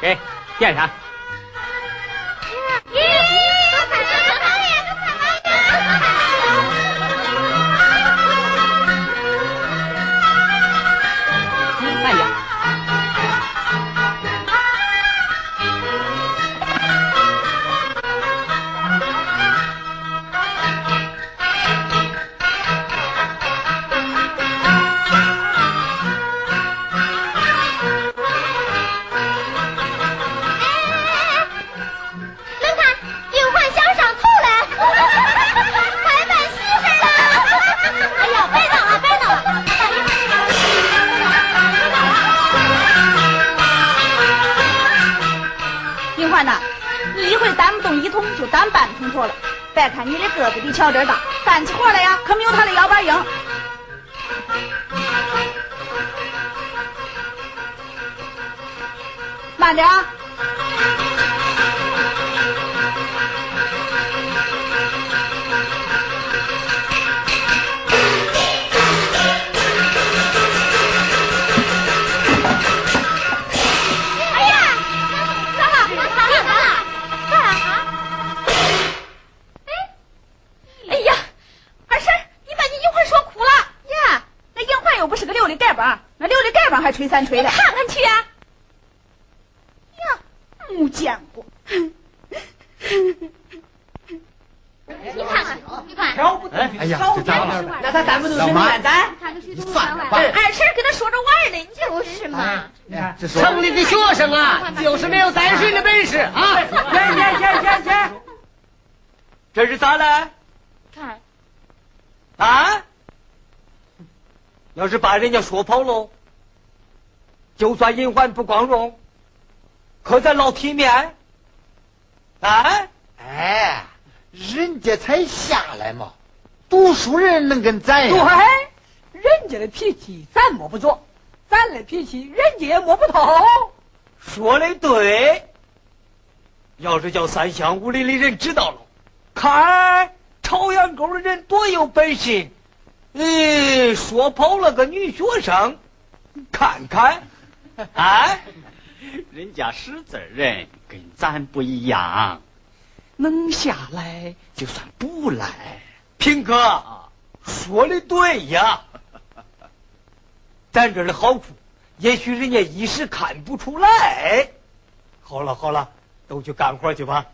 给，垫上。比乔真大，干起活来呀，可没有他的腰板硬。慢点啊。吹三锤的，看看去啊！呀，没见过。你看看，你看。哎呀，这咋了？那他咱不都是面咱？算了婶跟他说着玩呢，就是嘛。城里的学生啊，就是没有担水的本事啊！行行行行行，这是咋了？看。啊！要是把人家说跑喽？就算银环不光荣，可咱老体面。啊！哎，人家才下来嘛，读书人能跟咱？对，人家的脾气咱摸不着，咱的脾气人家也摸不透。说的对。要是叫三乡五里的人知道了，看朝阳沟的人多有本事，嗯，说跑了个女学生，看看。啊，人家识字人跟咱不一样，能下来就算不赖。平哥说的对呀，咱这儿的好处，也许人家一时看不出来。好了好了，都去干活去吧。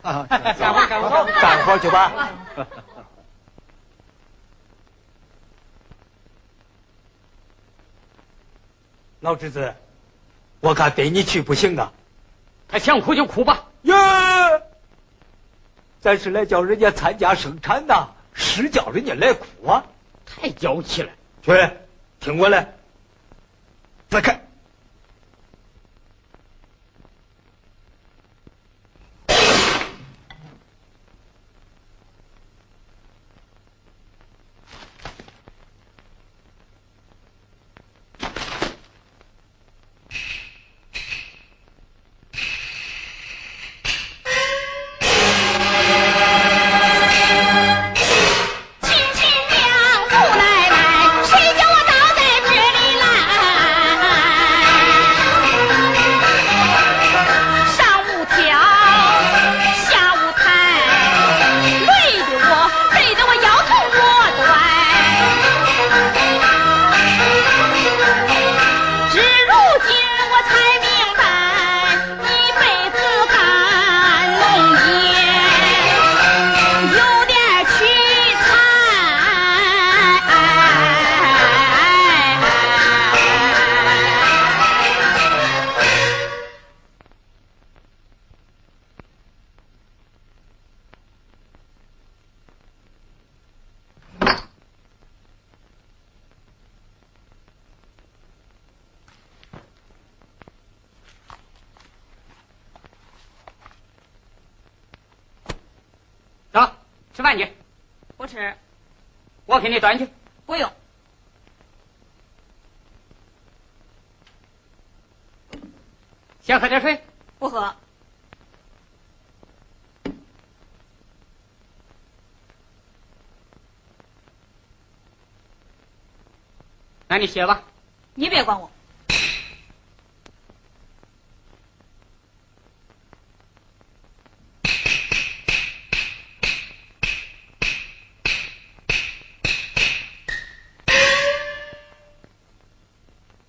啊，干活干活干活去吧。老侄子。我看带你去不行啊！他想哭就哭吧。耶，咱是来叫人家参加生产的，是叫人家来哭啊！太娇气了。去，听我来，再看。吃饭去，不吃，我给你端去。不用。先喝点水。不喝。那你歇吧。你别管我。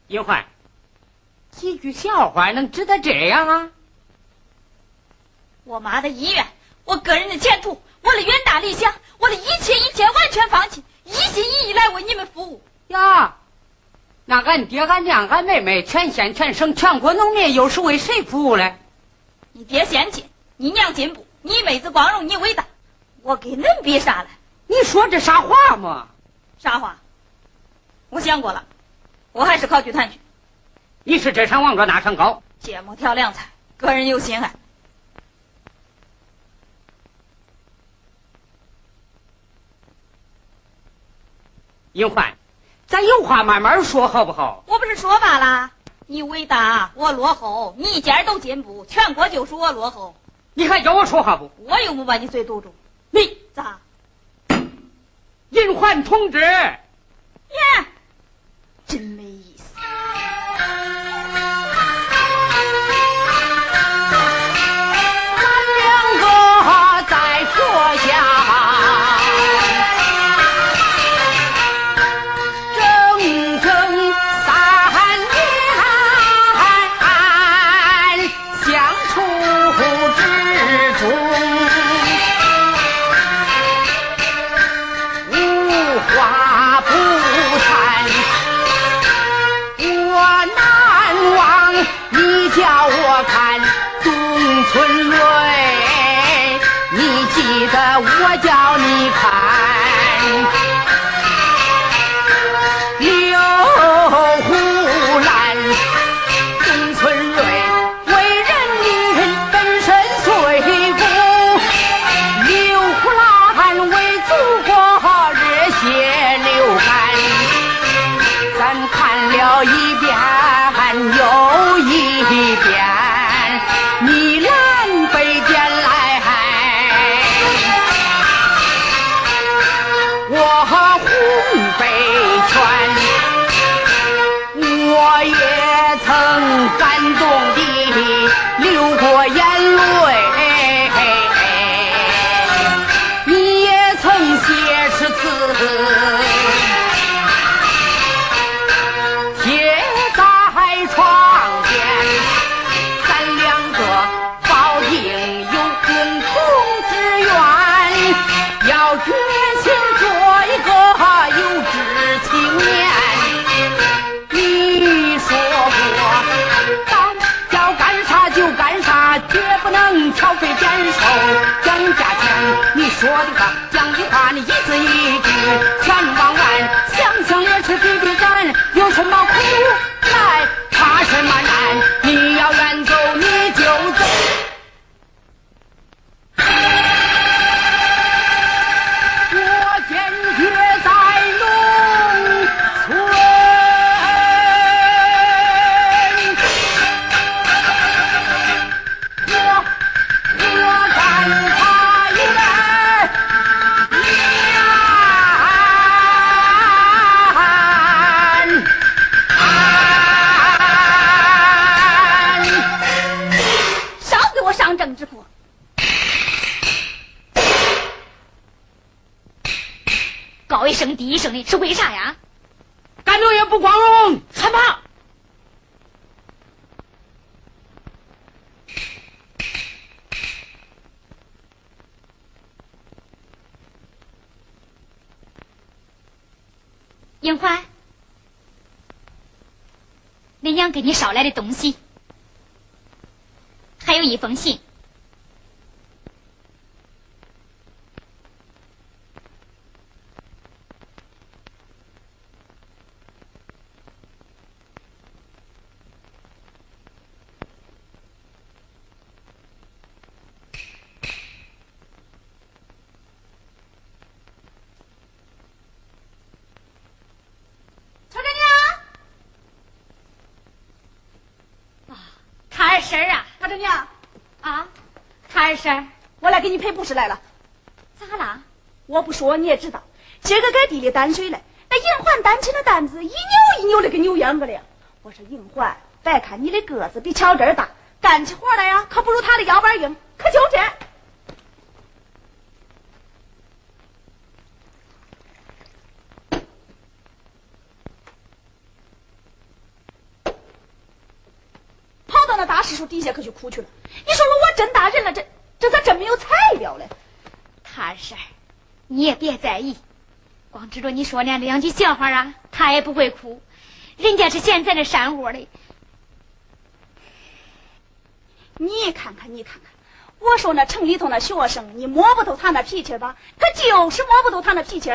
银环，几句笑话能值得这样啊？我妈的医院，我个人的前途，我的远大理想，我的一切一切完全放弃，一心一意来为你们服务。呀，那俺爹、俺娘、俺妹妹，全县、全省、全国农民，又是为谁服务嘞？你爹先进，你娘进步，你妹子光荣，你伟大，我跟恁比啥嘞？你说这啥话嘛？啥话？我想过了。我还是考剧团去。你是这山望着那山高，芥末调凉菜，个人有心爱。银环，咱有话慢慢说好不好？我不是说罢了？你伟大，我落后；你一家都进步，全国就属我落后。你还叫我说话不？我又没把你嘴堵住。你咋？银环同志。耶。要决心做一个有志青年。你说过，咱要干啥就干啥，绝不能挑肥拣瘦讲价钱。你说的话，讲的话，你一字一句全忘完，声第一声的是为啥呀？干农业不光荣，害怕。英花，你娘给你捎来的东西，还有一封信。曹真娘，啊，坎儿婶儿啊大侄娘，啊，他二婶儿我来给你赔不是来了。咋啦？我不说你也知道，今儿个给地里担水来，那银环担起那担子一扭一扭的跟扭秧歌了。我说银环，别看你的个子比巧珍大，干起活来呀可不如他的腰板硬，可就这。跑到那大柿树出去了。你说说我真大人了，这这咋真没有材料嘞？他事儿，你也别在意，光知道你说那两句笑话啊，他也不会哭。人家是现在的山窝的，你看看，你看看，我说那城里头那学生，你摸不透他那脾气吧？可就是摸不透他那脾气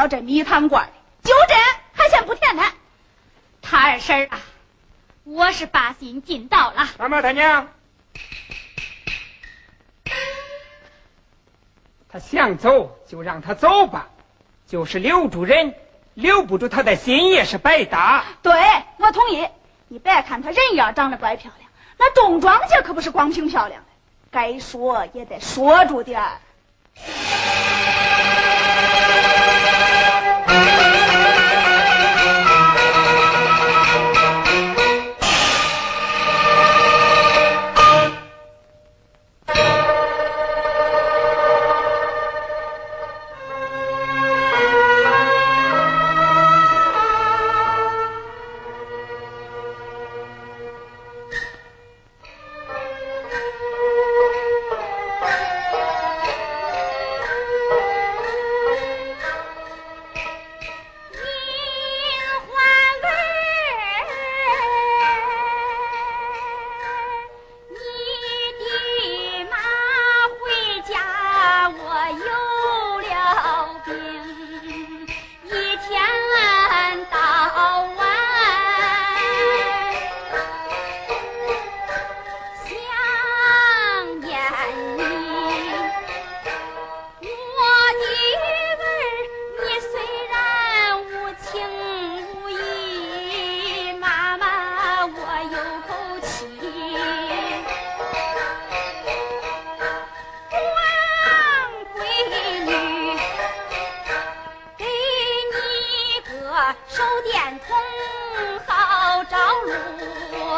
到这米汤罐里，就这还嫌不甜呢。他二婶儿啊，我是把心尽到了。大妈大娘，他想走就让他走吧，就是留住人，留不住他的心也是白搭。对，我同意。你别看他人样长得怪漂亮，那种庄稼可不是光凭漂亮的，该说也得说住点儿。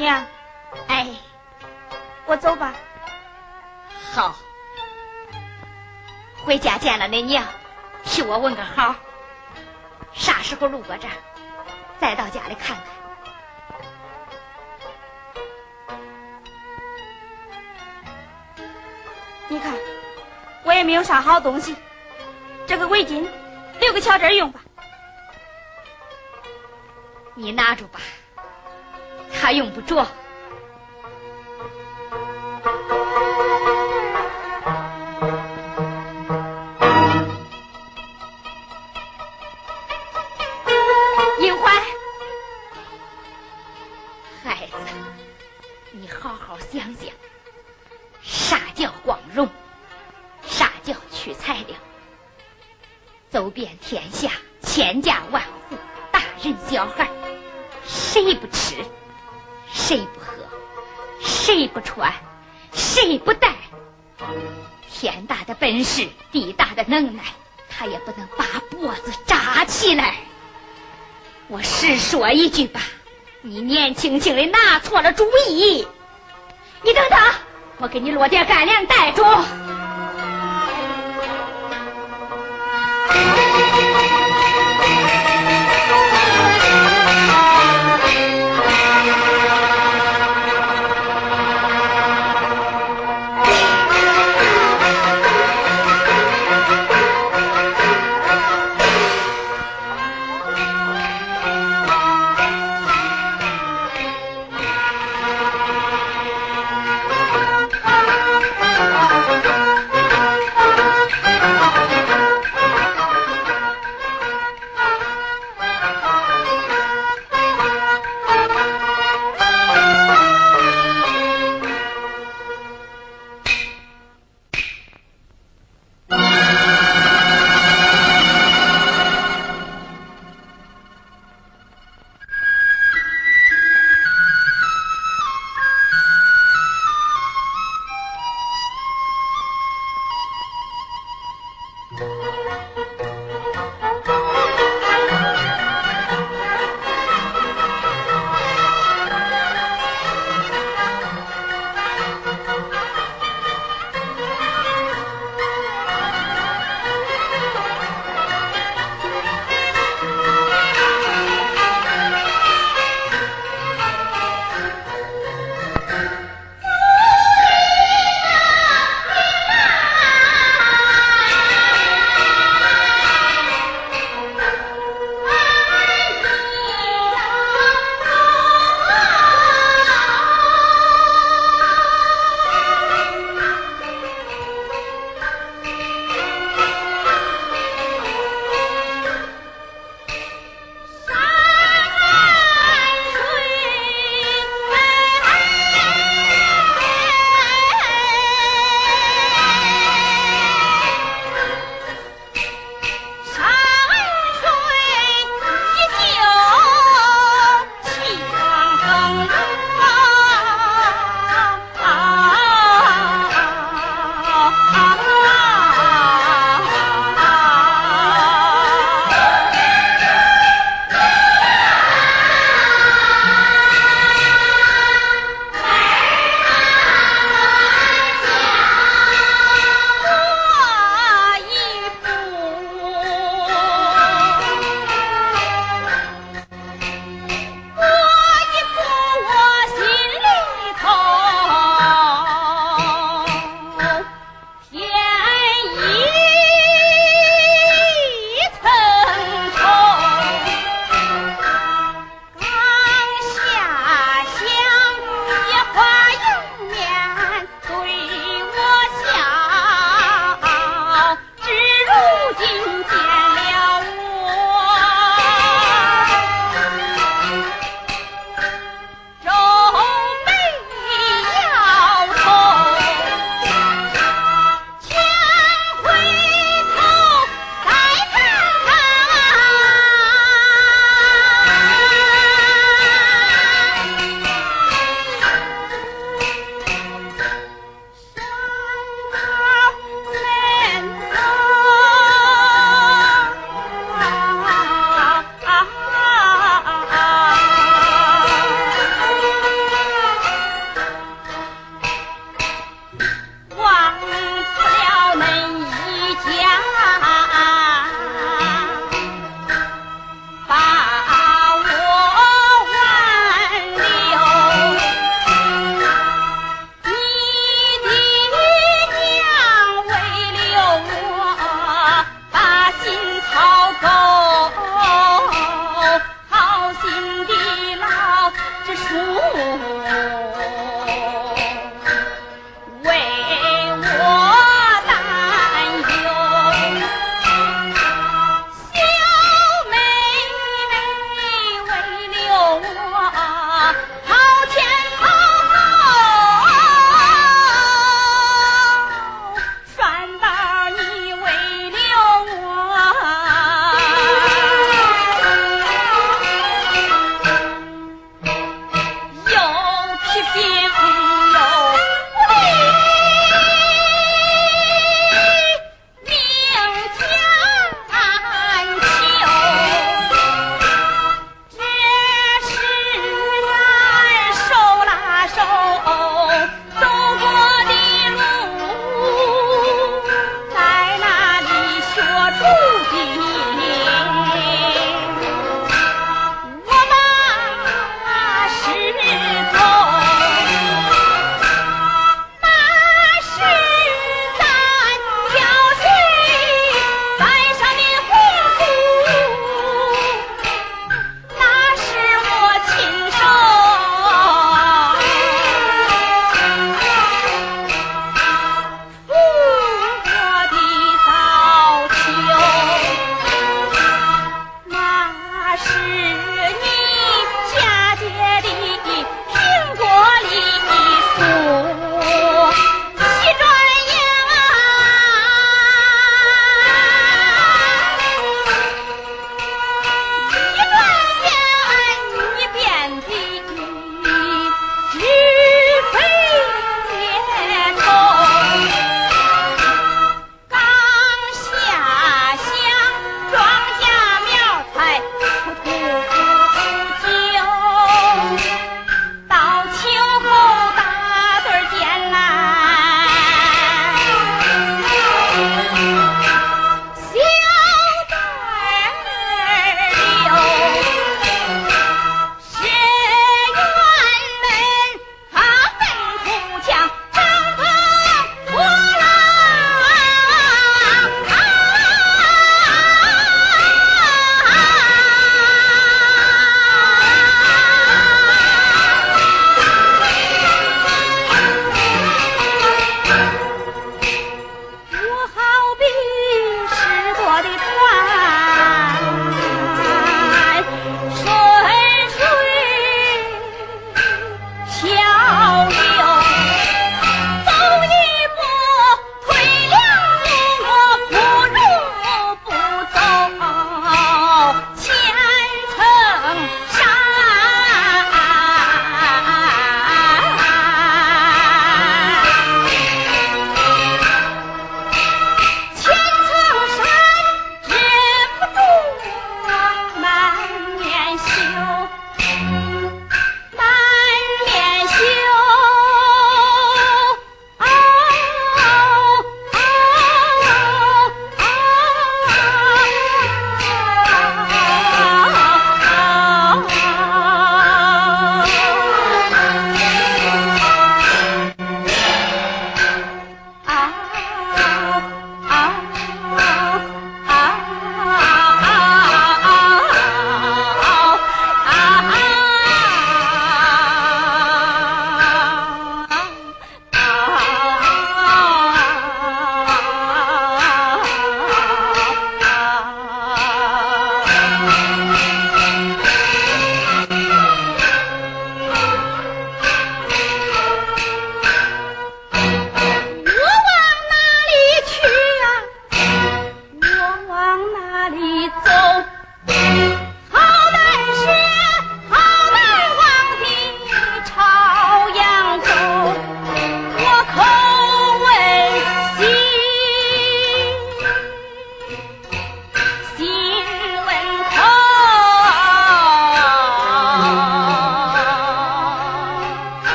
娘，哎，我走吧。好，回家见了恁娘，替我问个好。啥时候路过这儿，再到家里看看。你看，我也没有啥好东西，这个围巾留给巧珍用吧。你拿住吧，他用不着。银环，孩子，你好好想想，啥叫光荣？啥叫取材料？走遍天下，千家万户，大人小孩，谁不吃？谁不喝？谁不穿？谁不戴？天大的本事，地大的能耐，他也不能把脖子扎起来。我实说一句吧，你年轻轻的拿错了主意。你等等，我给你落点干粮带着。